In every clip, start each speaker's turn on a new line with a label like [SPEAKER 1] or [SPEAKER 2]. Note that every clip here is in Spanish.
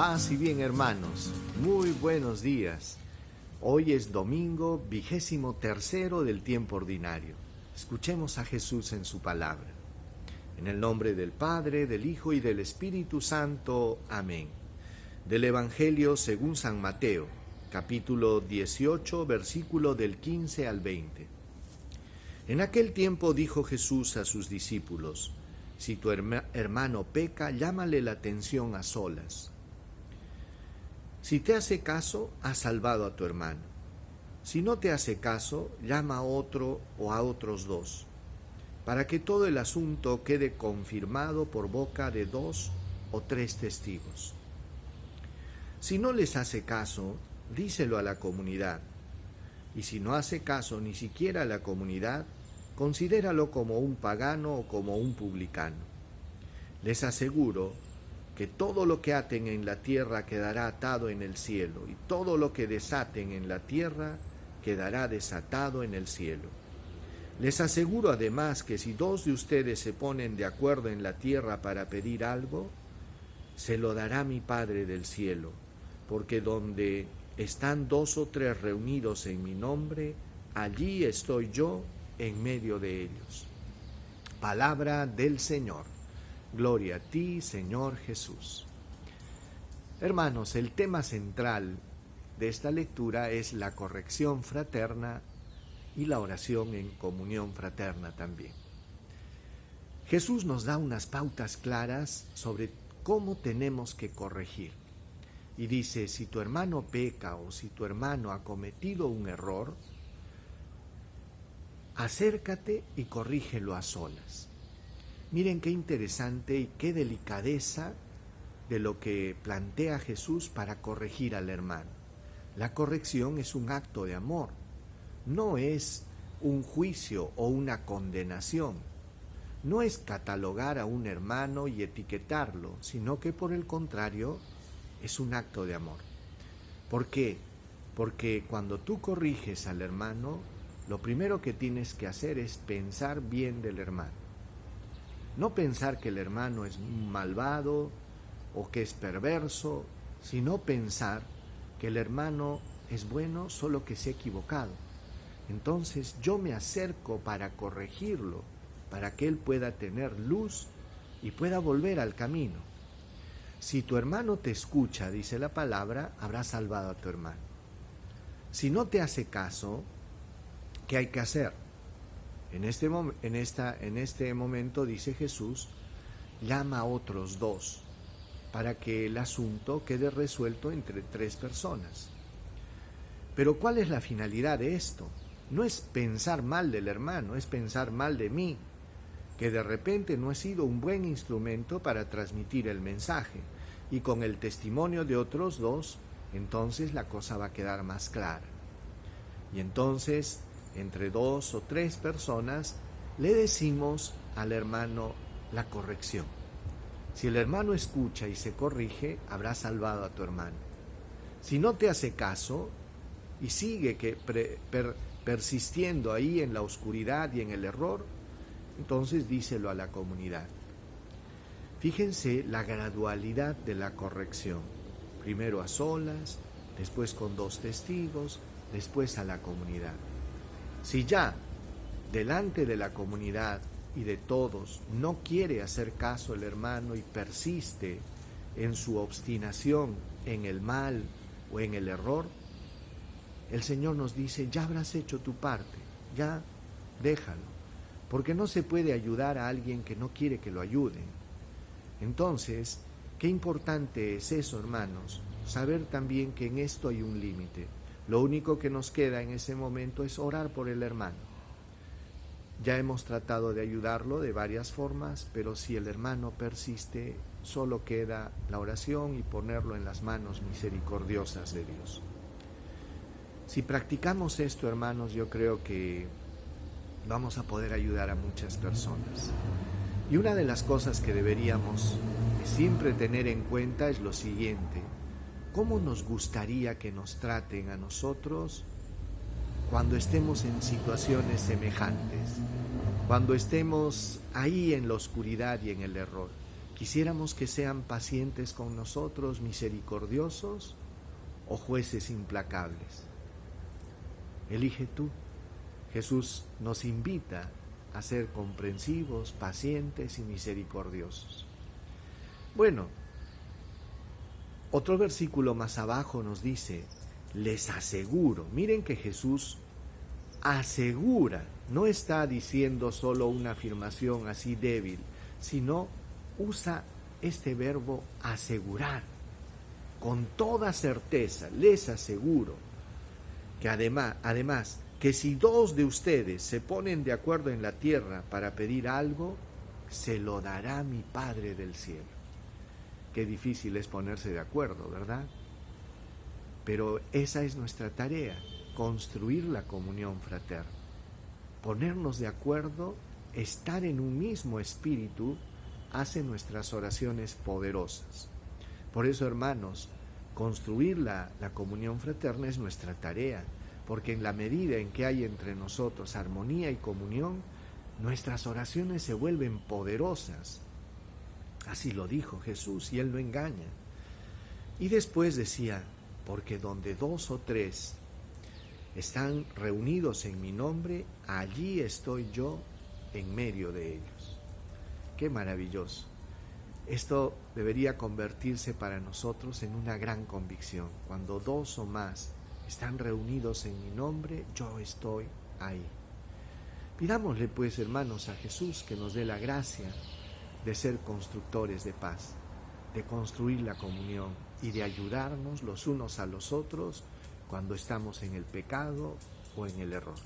[SPEAKER 1] Paz y bien hermanos, muy buenos días. Hoy es domingo vigésimo tercero del tiempo ordinario. Escuchemos a Jesús en su palabra. En el nombre del Padre, del Hijo y del Espíritu Santo. Amén. Del Evangelio según San Mateo, capítulo 18, versículo del 15 al 20. En aquel tiempo dijo Jesús a sus discípulos, Si tu hermano peca, llámale la atención a solas si te hace caso, has salvado a tu hermano. Si no te hace caso, llama a otro o a otros dos, para que todo el asunto quede confirmado por boca de dos o tres testigos. Si no les hace caso, díselo a la comunidad. Y si no hace caso ni siquiera a la comunidad, considéralo como un pagano o como un publicano. Les aseguro que todo lo que aten en la tierra quedará atado en el cielo, y todo lo que desaten en la tierra quedará desatado en el cielo. Les aseguro además que si dos de ustedes se ponen de acuerdo en la tierra para pedir algo, se lo dará mi Padre del cielo, porque donde están dos o tres reunidos en mi nombre, allí estoy yo en medio de ellos. Palabra del Señor. Gloria a ti, Señor Jesús. Hermanos, el tema central de esta lectura es la corrección fraterna y la oración en comunión fraterna también. Jesús nos da unas pautas claras sobre cómo tenemos que corregir. Y dice, si tu hermano peca o si tu hermano ha cometido un error, acércate y corrígelo a solas. Miren qué interesante y qué delicadeza de lo que plantea Jesús para corregir al hermano. La corrección es un acto de amor, no es un juicio o una condenación, no es catalogar a un hermano y etiquetarlo, sino que por el contrario es un acto de amor. ¿Por qué? Porque cuando tú corriges al hermano, lo primero que tienes que hacer es pensar bien del hermano no pensar que el hermano es malvado o que es perverso, sino pensar que el hermano es bueno solo que se ha equivocado. Entonces yo me acerco para corregirlo, para que él pueda tener luz y pueda volver al camino. Si tu hermano te escucha, dice la palabra, habrás salvado a tu hermano. Si no te hace caso, ¿qué hay que hacer? En este, en, esta, en este momento, dice Jesús, llama a otros dos para que el asunto quede resuelto entre tres personas. Pero ¿cuál es la finalidad de esto? No es pensar mal del hermano, es pensar mal de mí, que de repente no he sido un buen instrumento para transmitir el mensaje, y con el testimonio de otros dos, entonces la cosa va a quedar más clara. Y entonces entre dos o tres personas, le decimos al hermano la corrección. Si el hermano escucha y se corrige, habrá salvado a tu hermano. Si no te hace caso y sigue persistiendo ahí en la oscuridad y en el error, entonces díselo a la comunidad. Fíjense la gradualidad de la corrección. Primero a solas, después con dos testigos, después a la comunidad. Si ya delante de la comunidad y de todos no quiere hacer caso el hermano y persiste en su obstinación en el mal o en el error, el Señor nos dice, ya habrás hecho tu parte, ya déjalo, porque no se puede ayudar a alguien que no quiere que lo ayuden. Entonces, qué importante es eso, hermanos, saber también que en esto hay un límite. Lo único que nos queda en ese momento es orar por el hermano. Ya hemos tratado de ayudarlo de varias formas, pero si el hermano persiste, solo queda la oración y ponerlo en las manos misericordiosas de Dios. Si practicamos esto, hermanos, yo creo que vamos a poder ayudar a muchas personas. Y una de las cosas que deberíamos siempre tener en cuenta es lo siguiente. ¿Cómo nos gustaría que nos traten a nosotros cuando estemos en situaciones semejantes? Cuando estemos ahí en la oscuridad y en el error. Quisiéramos que sean pacientes con nosotros, misericordiosos o jueces implacables. Elige tú. Jesús nos invita a ser comprensivos, pacientes y misericordiosos. Bueno, otro versículo más abajo nos dice, les aseguro, miren que Jesús asegura, no está diciendo solo una afirmación así débil, sino usa este verbo asegurar. Con toda certeza les aseguro que además, además que si dos de ustedes se ponen de acuerdo en la tierra para pedir algo, se lo dará mi Padre del cielo. Qué difícil es ponerse de acuerdo, ¿verdad? Pero esa es nuestra tarea, construir la comunión fraterna, ponernos de acuerdo, estar en un mismo espíritu, hace nuestras oraciones poderosas. Por eso, hermanos, construir la, la comunión fraterna es nuestra tarea porque en la medida en que hay entre nosotros armonía y comunión, nuestras oraciones se vuelven poderosas. Así lo dijo Jesús y él no engaña. Y después decía, porque donde dos o tres están reunidos en mi nombre, allí estoy yo en medio de ellos. Qué maravilloso. Esto debería convertirse para nosotros en una gran convicción. Cuando dos o más están reunidos en mi nombre, yo estoy ahí. Pidámosle pues, hermanos, a Jesús que nos dé la gracia de ser constructores de paz, de construir la comunión y de ayudarnos los unos a los otros cuando estamos en el pecado o en el error.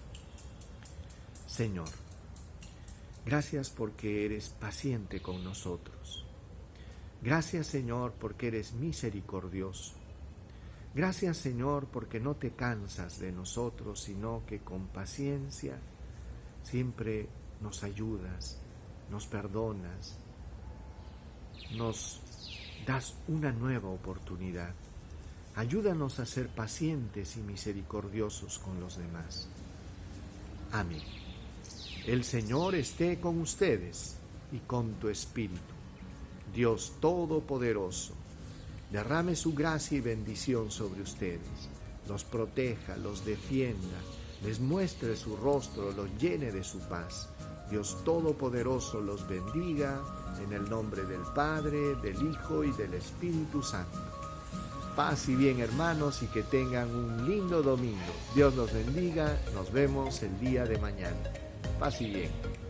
[SPEAKER 1] Señor, gracias porque eres paciente con nosotros. Gracias Señor porque eres misericordioso. Gracias Señor porque no te cansas de nosotros, sino que con paciencia siempre nos ayudas, nos perdonas, nos das una nueva oportunidad. Ayúdanos a ser pacientes y misericordiosos con los demás. Amén. El Señor esté con ustedes y con tu espíritu. Dios Todopoderoso derrame su gracia y bendición sobre ustedes, los proteja, los defienda, les muestre su rostro, los llene de su paz. Dios Todopoderoso los bendiga en el nombre del Padre, del Hijo y del Espíritu Santo. Paz y bien hermanos y que tengan un lindo domingo. Dios los bendiga, nos vemos el día de mañana. Paz y bien.